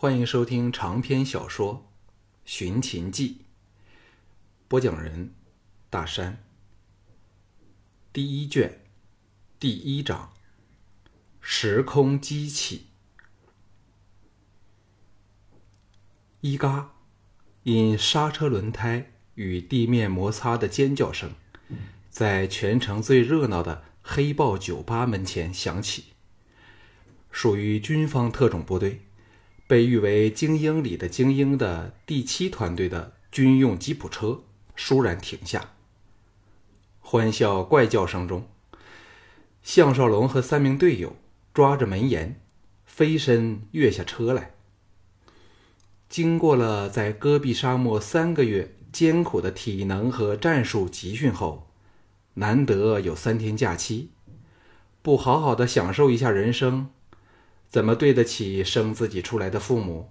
欢迎收听长篇小说《寻秦记》，播讲人：大山。第一卷，第一章：时空机器。一嘎，因刹车轮胎与地面摩擦的尖叫声，在全城最热闹的黑豹酒吧门前响起。属于军方特种部队。被誉为精英里的精英的第七团队的军用吉普车倏然停下，欢笑怪叫声中，项少龙和三名队友抓着门沿，飞身跃下车来。经过了在戈壁沙漠三个月艰苦的体能和战术集训后，难得有三天假期，不好好的享受一下人生。怎么对得起生自己出来的父母？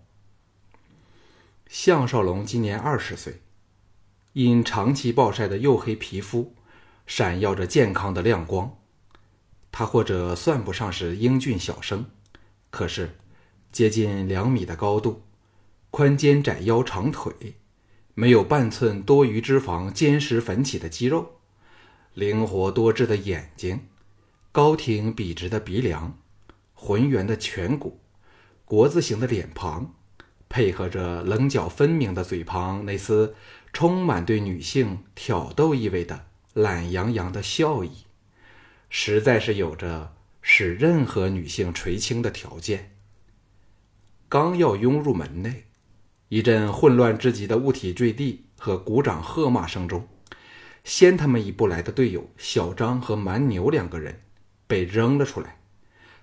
项少龙今年二十岁，因长期暴晒的黝黑皮肤，闪耀着健康的亮光。他或者算不上是英俊小生，可是接近两米的高度，宽肩窄腰长腿，没有半寸多余脂肪坚实粉起的肌肉，灵活多智的眼睛，高挺笔直的鼻梁。浑圆的颧骨，国字形的脸庞，配合着棱角分明的嘴庞，那丝充满对女性挑逗意味的懒洋洋的笑意，实在是有着使任何女性垂青的条件。刚要拥入门内，一阵混乱至极的物体坠地和鼓掌喝骂声中，先他们一步来的队友小张和蛮牛两个人被扔了出来。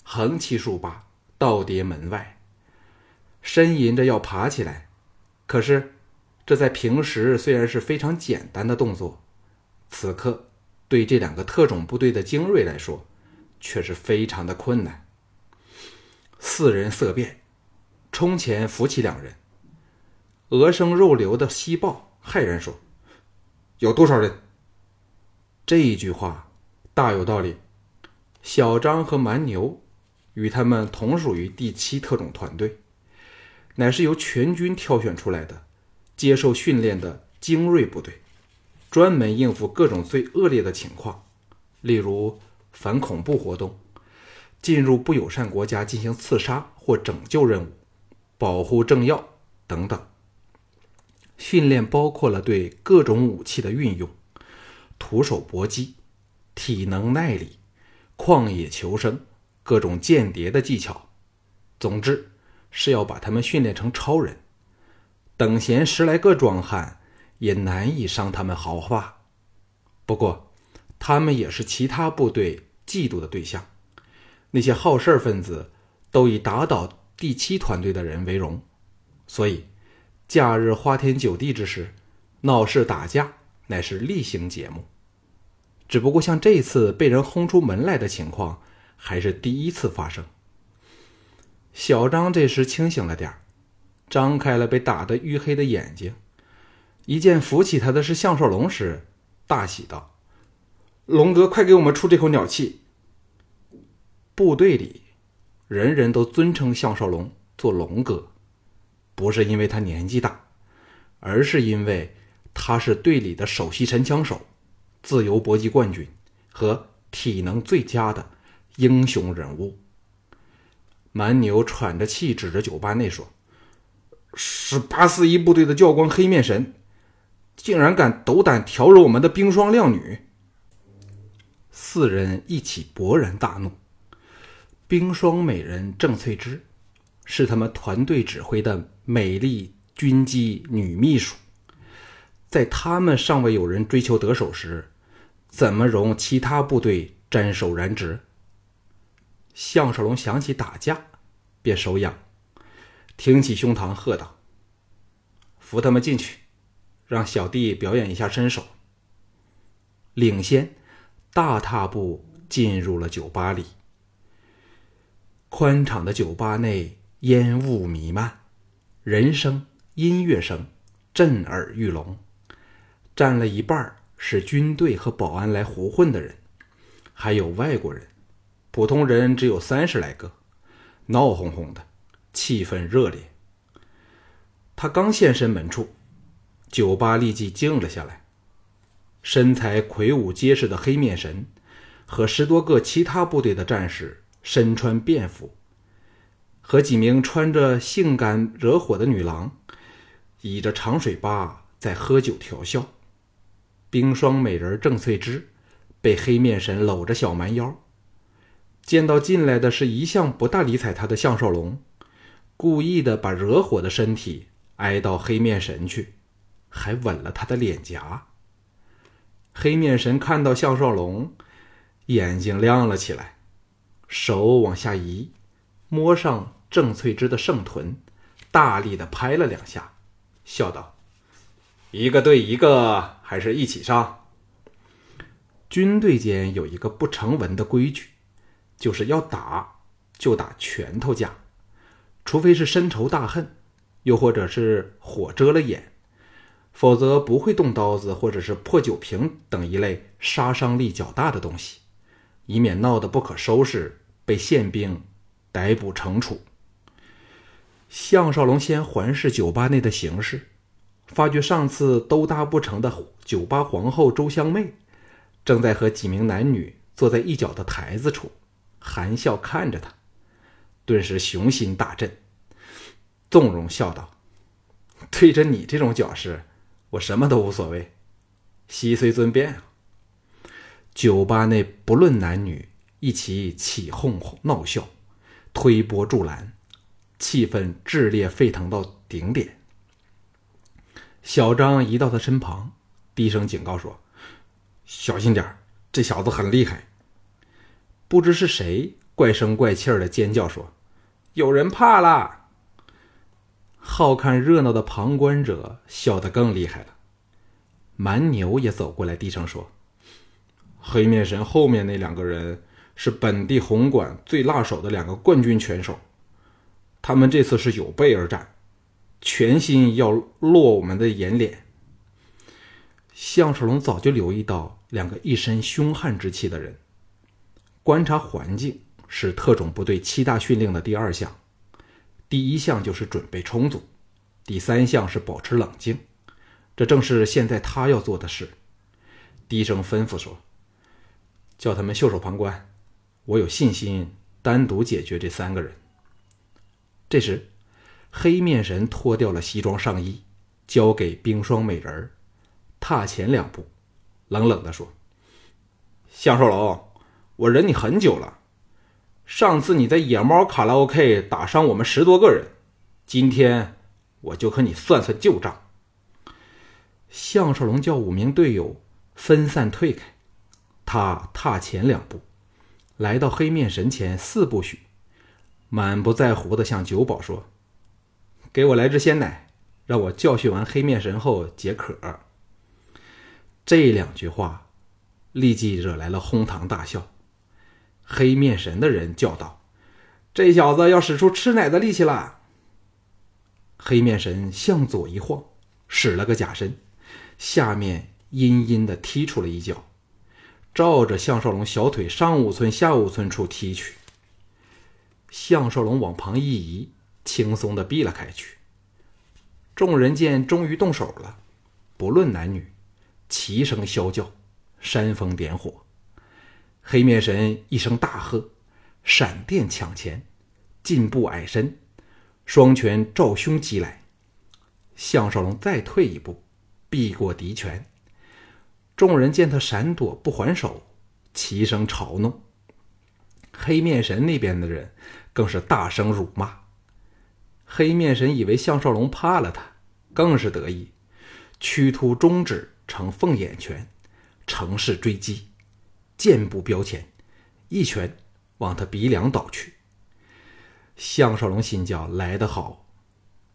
横七竖八倒叠门外，呻吟着要爬起来，可是这在平时虽然是非常简单的动作，此刻对这两个特种部队的精锐来说，却是非常的困难。四人色变，冲前扶起两人。鹅生肉瘤的西豹骇然说：“有多少人？”这一句话大有道理。小张和蛮牛。与他们同属于第七特种团队，乃是由全军挑选出来的、接受训练的精锐部队，专门应付各种最恶劣的情况，例如反恐怖活动、进入不友善国家进行刺杀或拯救任务、保护政要等等。训练包括了对各种武器的运用、徒手搏击、体能耐力、旷野求生。各种间谍的技巧，总之是要把他们训练成超人。等闲十来个壮汉也难以伤他们毫发。不过，他们也是其他部队嫉妒的对象。那些好事分子都以打倒第七团队的人为荣，所以假日花天酒地之时，闹事打架乃是例行节目。只不过像这次被人轰出门来的情况。还是第一次发生。小张这时清醒了点儿张开了被打得淤黑的眼睛，一见扶起他的是项少龙时，大喜道：“龙哥，快给我们出这口鸟气！”部队里人人都尊称项少龙做龙哥，不是因为他年纪大，而是因为他是队里的首席神枪手、自由搏击冠军和体能最佳的。英雄人物，蛮牛喘着气指着酒吧内说：“是八四一部队的教官黑面神，竟然敢斗胆挑惹我们的冰霜靓女。”四人一起勃然大怒。冰霜美人郑翠芝，是他们团队指挥的美丽军机女秘书，在他们尚未有人追求得手时，怎么容其他部队沾手染指？项少龙想起打架，便手痒，挺起胸膛喝道：“扶他们进去，让小弟表演一下身手。”领先，大踏步进入了酒吧里。宽敞的酒吧内烟雾弥漫，人声、音乐声震耳欲聋。占了一半是军队和保安来胡混的人，还有外国人。普通人只有三十来个，闹哄哄的，气氛热烈，他刚现身门处，酒吧立即静了下来。身材魁梧结实的黑面神和十多个其他部队的战士身穿便服，和几名穿着性感惹火的女郎倚着长水吧在喝酒调笑。冰霜美人郑翠芝被黑面神搂着小蛮腰。见到进来的是一向不大理睬他的项少龙，故意的把惹火的身体挨到黑面神去，还吻了他的脸颊。黑面神看到项少龙，眼睛亮了起来，手往下移，摸上郑翠芝的圣臀，大力的拍了两下，笑道：“一个对一个，还是一起上？”军队间有一个不成文的规矩。就是要打，就打拳头架，除非是深仇大恨，又或者是火遮了眼，否则不会动刀子或者是破酒瓶等一类杀伤力较大的东西，以免闹得不可收拾，被宪兵逮捕惩处。项少龙先环视酒吧内的形势，发觉上次都搭不成的酒吧皇后周香妹，正在和几名男女坐在一角的台子处。含笑看着他，顿时雄心大振，纵容笑道：“对着你这种脚势，我什么都无所谓，悉随尊便啊！”酒吧内不论男女，一起起哄闹笑，推波助澜，气氛炽烈沸腾到顶点。小张移到他身旁，低声警告说：“小心点这小子很厉害。”不知是谁怪声怪气的尖叫说：“有人怕了！”好看热闹的旁观者笑得更厉害了。蛮牛也走过来，低声说：“黑面神后面那两个人是本地红馆最辣手的两个冠军拳手，他们这次是有备而战，全心要落我们的眼脸。”项少龙早就留意到两个一身凶悍之气的人。观察环境是特种部队七大训令的第二项，第一项就是准备充足，第三项是保持冷静，这正是现在他要做的事。低声吩咐说：“叫他们袖手旁观，我有信心单独解决这三个人。”这时，黑面神脱掉了西装上衣，交给冰霜美人儿踏前两步，冷冷地说：“向少龙。”我忍你很久了，上次你在野猫卡拉 OK 打伤我们十多个人，今天我就和你算算旧账。项少龙叫五名队友分散退开，他踏前两步，来到黑面神前四步许，满不在乎的向酒保说：“给我来支鲜奶，让我教训完黑面神后解渴。”这两句话立即惹来了哄堂大笑。黑面神的人叫道：“这小子要使出吃奶的力气了。”黑面神向左一晃，使了个假身，下面阴阴的踢出了一脚，照着项少龙小腿上五寸下五寸处踢去。项少龙往旁一移，轻松的避了开去。众人见终于动手了，不论男女，齐声啸叫，煽风点火。黑面神一声大喝，闪电抢前，进步矮身，双拳照胸击来。项少龙再退一步，避过敌拳。众人见他闪躲不还手，齐声嘲弄。黑面神那边的人更是大声辱骂。黑面神以为项少龙怕了他，更是得意，屈突中指成凤眼拳，乘势追击。箭步标前，一拳往他鼻梁倒去。项少龙心叫来得好，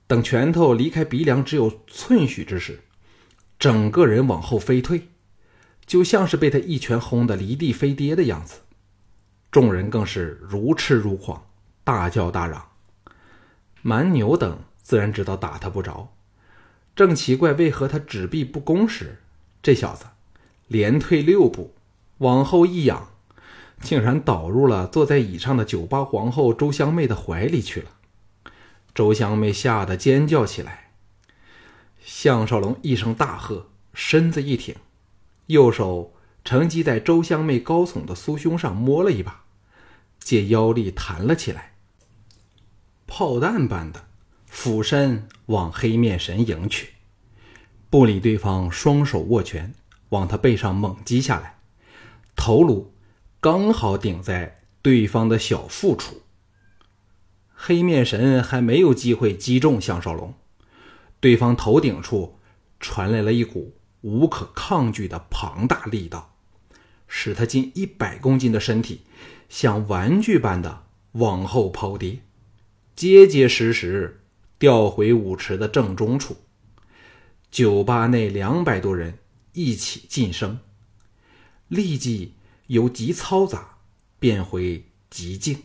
等拳头离开鼻梁只有寸许之时，整个人往后飞退，就像是被他一拳轰得离地飞跌的样子。众人更是如痴如狂，大叫大嚷。蛮牛等自然知道打他不着，正奇怪为何他只避不攻时，这小子连退六步。往后一仰，竟然倒入了坐在椅上的酒吧皇后周香妹的怀里去了。周香妹吓得尖叫起来，项少龙一声大喝，身子一挺，右手乘机在周香妹高耸的酥胸上摸了一把，借腰力弹了起来，炮弹般的俯身往黑面神迎去，不理对方双手握拳往他背上猛击下来，头颅刚好顶在对方的小腹处。黑面神还没有机会击中项少龙。对方头顶处传来了一股无可抗拒的庞大力道，使他近一百公斤的身体像玩具般的往后抛跌，结结实实掉回舞池的正中处。酒吧内两百多人一起噤声，立即由极嘈杂变回极静，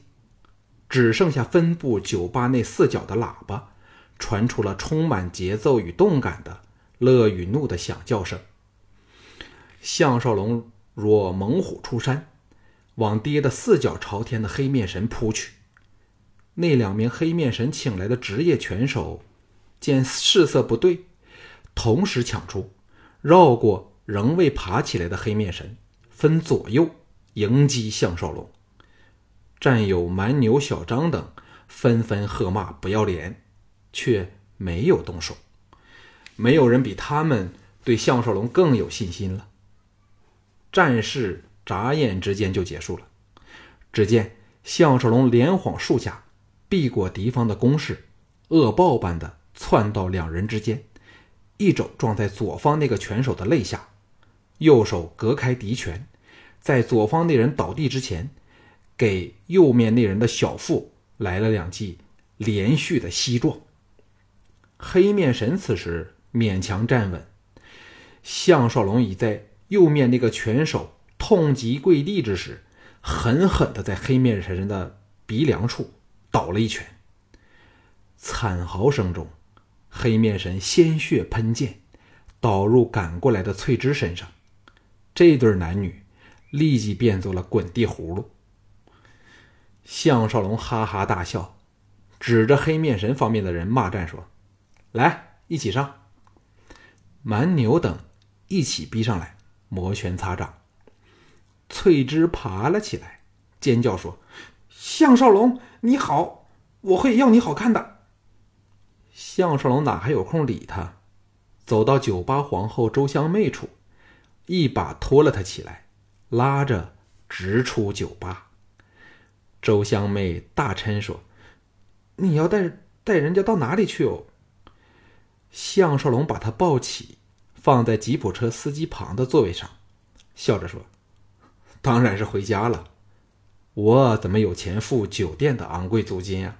只剩下分布酒吧内四角的喇叭。传出了充满节奏与动感的乐与怒的响叫声。项少龙若猛虎出山，往跌得四脚朝天的黑面神扑去。那两名黑面神请来的职业拳手见势色不对，同时抢出，绕过仍未爬起来的黑面神，分左右迎击项少龙。战友蛮牛、小张等纷纷喝骂：“不要脸！”却没有动手，没有人比他们对项少龙更有信心了。战事眨眼之间就结束了。只见项少龙连晃数下，避过敌方的攻势，恶豹般的窜到两人之间，一肘撞在左方那个拳手的肋下，右手隔开敌拳，在左方那人倒地之前，给右面那人的小腹来了两记连续的膝撞。黑面神此时勉强站稳，项少龙已在右面那个拳手痛极跪地之时，狠狠地在黑面神人的鼻梁处倒了一拳。惨嚎声中，黑面神鲜血喷溅，倒入赶过来的翠芝身上。这对男女立即变作了滚地葫芦。项少龙哈哈大笑，指着黑面神方面的人骂战说。来，一起上！蛮牛等一起逼上来，摩拳擦掌。翠芝爬了起来，尖叫说：“项少龙，你好，我会要你好看的。”项少龙哪还有空理他？走到酒吧皇后周香妹处，一把拖了他起来，拉着直出酒吧。周香妹大嗔说：“你要带带人家到哪里去哦？”项少龙把他抱起，放在吉普车司机旁的座位上，笑着说：“当然是回家了。我怎么有钱付酒店的昂贵租金呀？”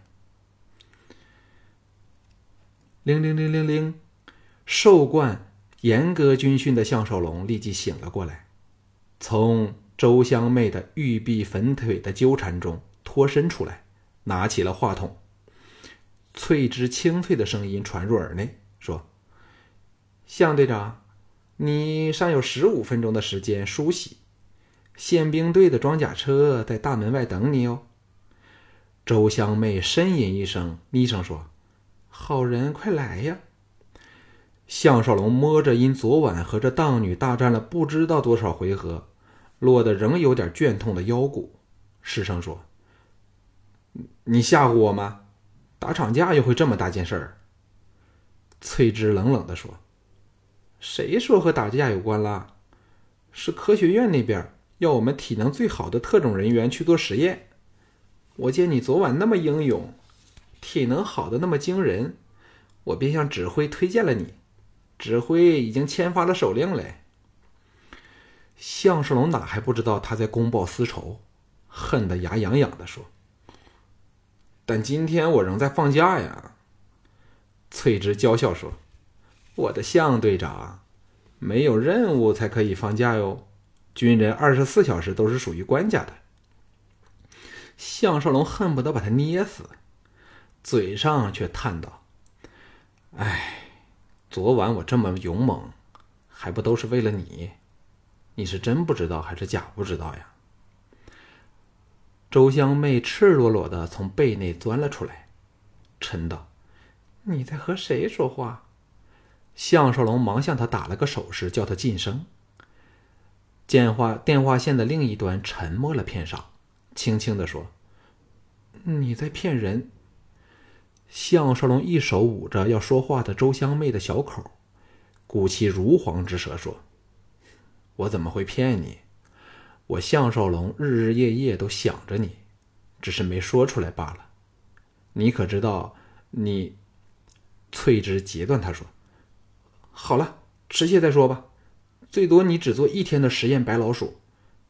铃铃铃铃铃，寿冠严格军训的项少龙立即醒了过来，从周香妹的玉臂粉腿的纠缠中脱身出来，拿起了话筒。翠芝清脆的声音传入耳内。说：“向队长，你尚有十五分钟的时间梳洗。宪兵队的装甲车在大门外等你哦。”周香妹呻吟一声，低声说：“好人，快来呀！”项少龙摸着因昨晚和这荡女大战了不知道多少回合，落得仍有点倦痛的腰骨，失声说：“你吓唬我吗？打场架又会这么大件事儿？”翠芝冷冷的说：“谁说和打架有关啦？是科学院那边要我们体能最好的特种人员去做实验。我见你昨晚那么英勇，体能好的那么惊人，我便向指挥推荐了你。指挥已经签发了手令嘞。”项少龙哪还不知道他在公报私仇，恨得牙痒痒的说：“但今天我仍在放假呀。”翠芝娇笑说：“我的项队长，没有任务才可以放假哟。军人二十四小时都是属于官家的。”项少龙恨不得把他捏死，嘴上却叹道：“哎，昨晚我这么勇猛，还不都是为了你？你是真不知道还是假不知道呀？”周香妹赤裸裸的从被内钻了出来，嗔道。你在和谁说话？项少龙忙向他打了个手势，叫他噤声。电话电话线的另一端沉默了片刻，轻轻的说：“你在骗人。”项少龙一手捂着要说话的周香妹的小口，鼓起如簧之舌说：“我怎么会骗你？我项少龙日日夜夜都想着你，只是没说出来罢了。你可知道？你……”翠芝截断他说：“好了，迟些再说吧。最多你只做一天的实验白老鼠，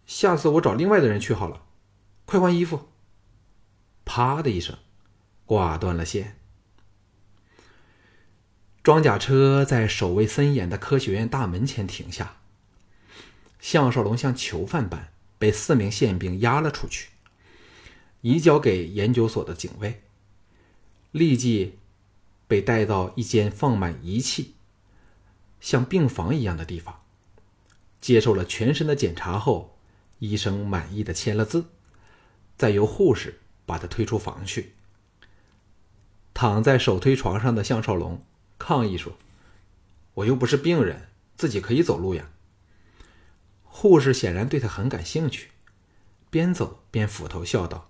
下次我找另外的人去好了。快换衣服。”啪的一声。挂断了线。装甲车在守卫森严的科学院大门前停下。项少龙像囚犯般被四名宪兵押了出去，移交给研究所的警卫，立即被带到一间放满仪器、像病房一样的地方，接受了全身的检查后，医生满意的签了字，再由护士把他推出房去。躺在手推床上的项少龙抗议说：“我又不是病人，自己可以走路呀。”护士显然对他很感兴趣，边走边斧头笑道：“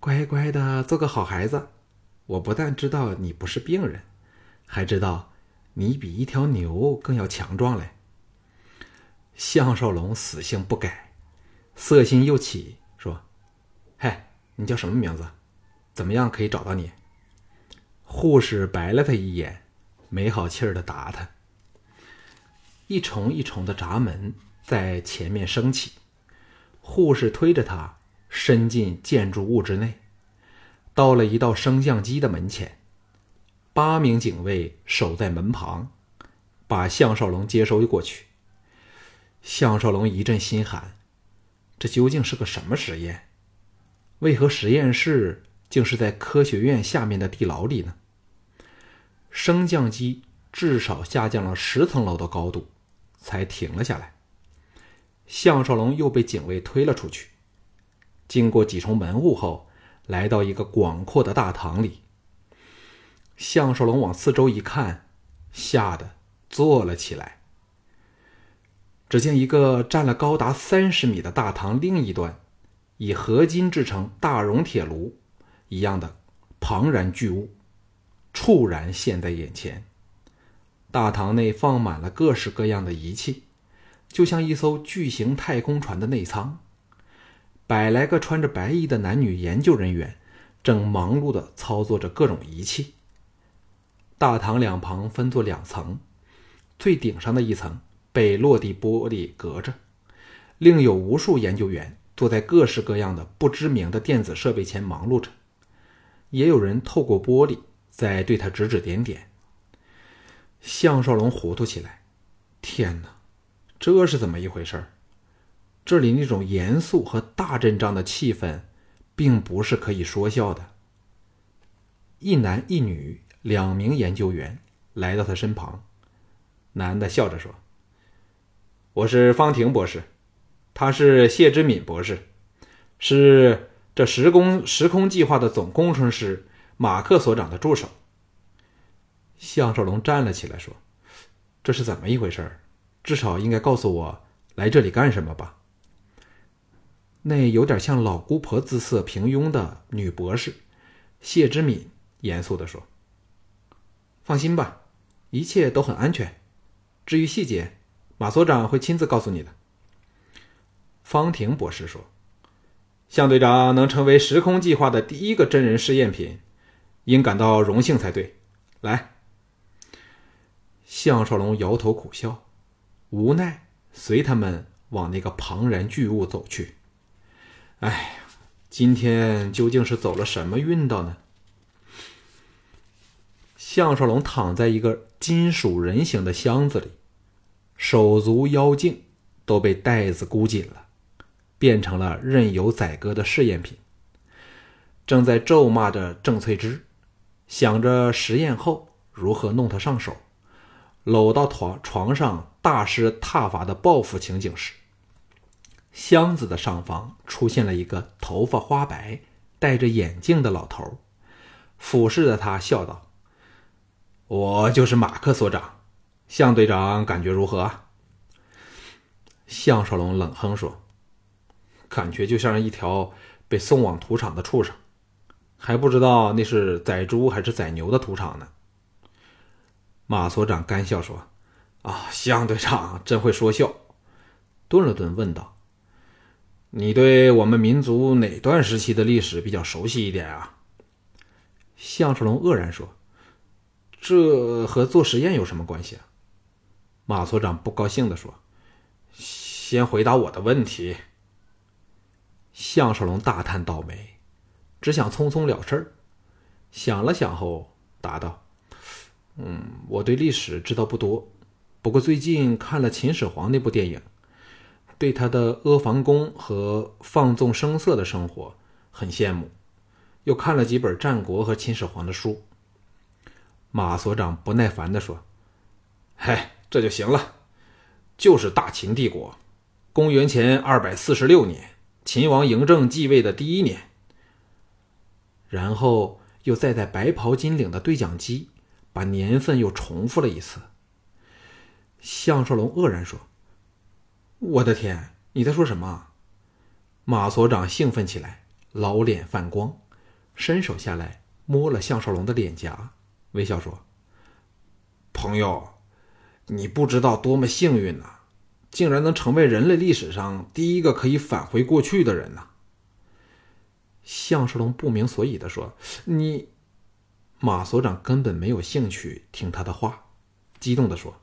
乖乖的做个好孩子。我不但知道你不是病人，还知道你比一条牛更要强壮嘞。”项少龙死性不改，色心又起，说：“嗨，你叫什么名字？怎么样可以找到你？”护士白了他一眼，没好气儿的答他：“一重一重的闸门在前面升起，护士推着他伸进建筑物之内，到了一道升降机的门前，八名警卫守在门旁，把项少龙接收过去。项少龙一阵心寒，这究竟是个什么实验？为何实验室竟是在科学院下面的地牢里呢？”升降机至少下降了十层楼的高度，才停了下来。项少龙又被警卫推了出去，经过几重门户后，来到一个广阔的大堂里。项少龙往四周一看，吓得坐了起来。只见一个占了高达三十米的大堂另一端，以合金制成大熔铁炉一样的庞然巨物。猝然现在眼前，大堂内放满了各式各样的仪器，就像一艘巨型太空船的内舱。百来个穿着白衣的男女研究人员正忙碌地操作着各种仪器。大堂两旁分作两层，最顶上的一层被落地玻璃隔着，另有无数研究员坐在各式各样的不知名的电子设备前忙碌着，也有人透过玻璃。在对他指指点点。项少龙糊涂起来，天哪，这是怎么一回事这里那种严肃和大阵仗的气氛，并不是可以说笑的。一男一女两名研究员来到他身旁，男的笑着说：“我是方婷博士，他是谢之敏博士，是这时空时空计划的总工程师。”马克所长的助手项少龙站了起来，说：“这是怎么一回事至少应该告诉我来这里干什么吧。”那有点像老姑婆姿色平庸的女博士谢之敏严肃地说：“放心吧，一切都很安全。至于细节，马所长会亲自告诉你的。”方婷博士说：“向队长能成为时空计划的第一个真人试验品。”应感到荣幸才对。来，项少龙摇头苦笑，无奈随他们往那个庞然巨物走去。哎呀，今天究竟是走了什么运道呢？项少龙躺在一个金属人形的箱子里，手足腰颈都被带子箍紧了，变成了任由宰割的试验品。正在咒骂着郑翠芝。想着实验后如何弄他上手，搂到床床上大施挞伐的报复情景时，箱子的上方出现了一个头发花白、戴着眼镜的老头，俯视着他笑道：“我就是马克所长，向队长感觉如何啊？项少龙冷哼说：“感觉就像一条被送往屠场的畜生，还不知道那是宰猪还是宰牛的屠场呢。”马所长干笑说：“啊，向队长真会说笑。”顿了顿，问道：“你对我们民族哪段时期的历史比较熟悉一点啊？”项少龙愕然说：“这和做实验有什么关系啊？”马所长不高兴地说。先回答我的问题。项少龙大叹倒霉，只想匆匆了事儿。想了想后，答道：“嗯，我对历史知道不多，不过最近看了秦始皇那部电影，对他的阿房宫和放纵声色的生活很羡慕。又看了几本战国和秦始皇的书。”马所长不耐烦地说：“嗨，这就行了，就是大秦帝国。”公元前二百四十六年，秦王嬴政继位的第一年。然后又再在白袍金领的对讲机把年份又重复了一次。项少龙愕然说：“我的天，你在说什么？”马所长兴奋起来，老脸泛光，伸手下来摸了项少龙的脸颊，微笑说：“朋友，你不知道多么幸运呐！”竟然能成为人类历史上第一个可以返回过去的人呢？项少龙不明所以的说：“你，马所长根本没有兴趣听他的话，激动的说：‘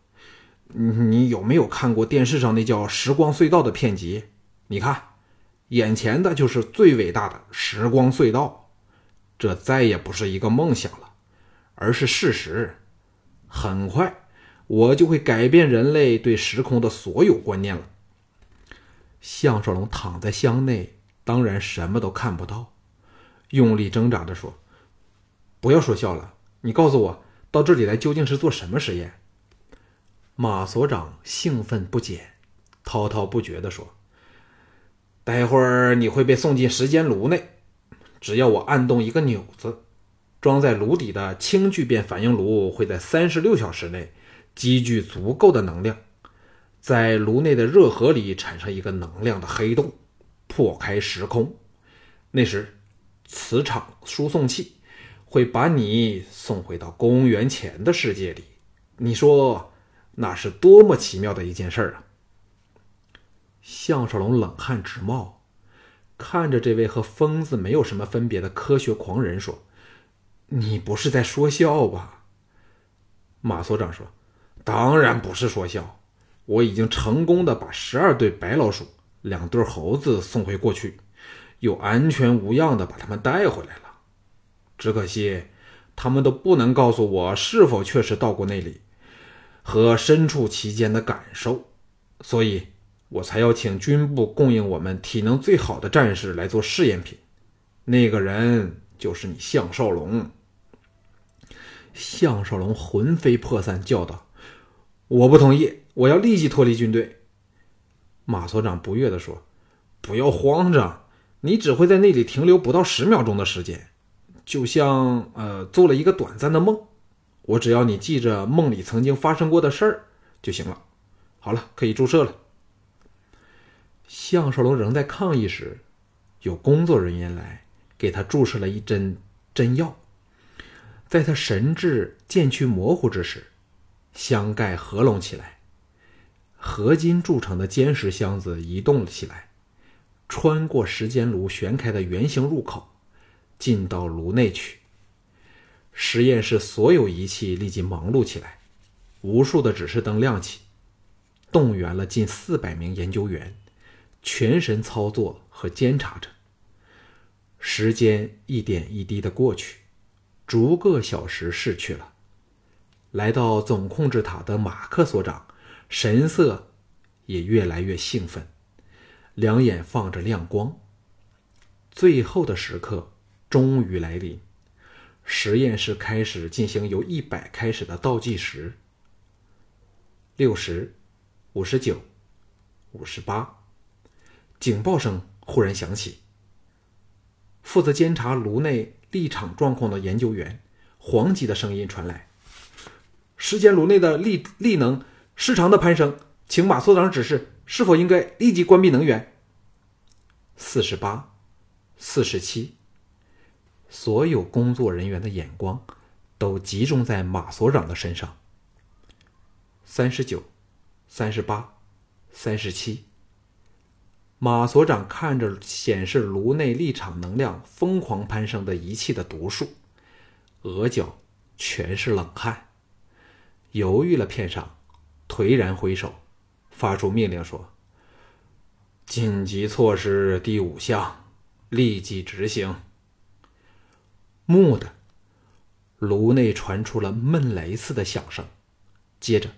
你有没有看过电视上那叫《时光隧道》的片集？你看，眼前的就是最伟大的时光隧道，这再也不是一个梦想了，而是事实。很快。’”我就会改变人类对时空的所有观念了。项少龙躺在箱内，当然什么都看不到，用力挣扎着说：“不要说笑了，你告诉我，到这里来究竟是做什么实验？”马所长兴奋不减，滔滔不绝地说：“待会儿你会被送进时间炉内，只要我按动一个钮子，装在炉底的氢聚变反应炉会在三十六小时内。”积聚足够的能量，在炉内的热核里产生一个能量的黑洞，破开时空。那时，磁场输送器会把你送回到公元前的世界里。你说，那是多么奇妙的一件事啊！项少龙冷汗直冒，看着这位和疯子没有什么分别的科学狂人说：“你不是在说笑吧？”马所长说。当然不是说笑，我已经成功的把十二对白老鼠、两对猴子送回过去，又安全无恙的把他们带回来了。只可惜，他们都不能告诉我是否确实到过那里，和身处其间的感受，所以我才要请军部供应我们体能最好的战士来做试验品。那个人就是你，项少龙。项少龙魂飞魄散，叫道。我不同意，我要立即脱离军队。马所长不悦地说：“不要慌张，你只会在那里停留不到十秒钟的时间，就像呃做了一个短暂的梦。我只要你记着梦里曾经发生过的事儿就行了。好了，可以注射了。”项少龙仍在抗议时，有工作人员来给他注射了一针针药，在他神志渐趋模糊之时。箱盖合拢起来，合金铸成的坚实箱子移动了起来，穿过时间炉旋开的圆形入口，进到炉内去。实验室所有仪器立即忙碌起来，无数的指示灯亮起，动员了近四百名研究员，全神操作和监察着。时间一点一滴的过去，逐个小时逝去了。来到总控制塔的马克所长，神色也越来越兴奋，两眼放着亮光。最后的时刻终于来临，实验室开始进行由一百开始的倒计时。六十，五十九，五十八，警报声忽然响起。负责监察炉内立场状况的研究员黄吉的声音传来。时间炉内的力力能失常的攀升，请马所长指示，是否应该立即关闭能源？四十八，四十七。所有工作人员的眼光都集中在马所长的身上。三十九，三十八，三十七。马所长看着显示颅内立场能量疯狂攀升的仪器的读数，额角全是冷汗。犹豫了片上，颓然挥手，发出命令说：“紧急措施第五项，立即执行。”蓦地，炉内传出了闷雷似的响声，接着，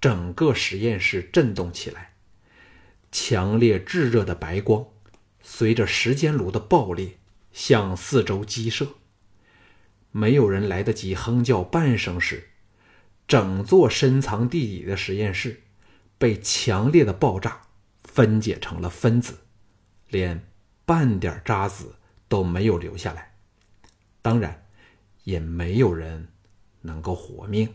整个实验室震动起来。强烈炙热的白光随着时间炉的爆裂向四周激射。没有人来得及哼叫半声时，整座深藏地底的实验室被强烈的爆炸分解成了分子，连半点渣子都没有留下来。当然，也没有人能够活命。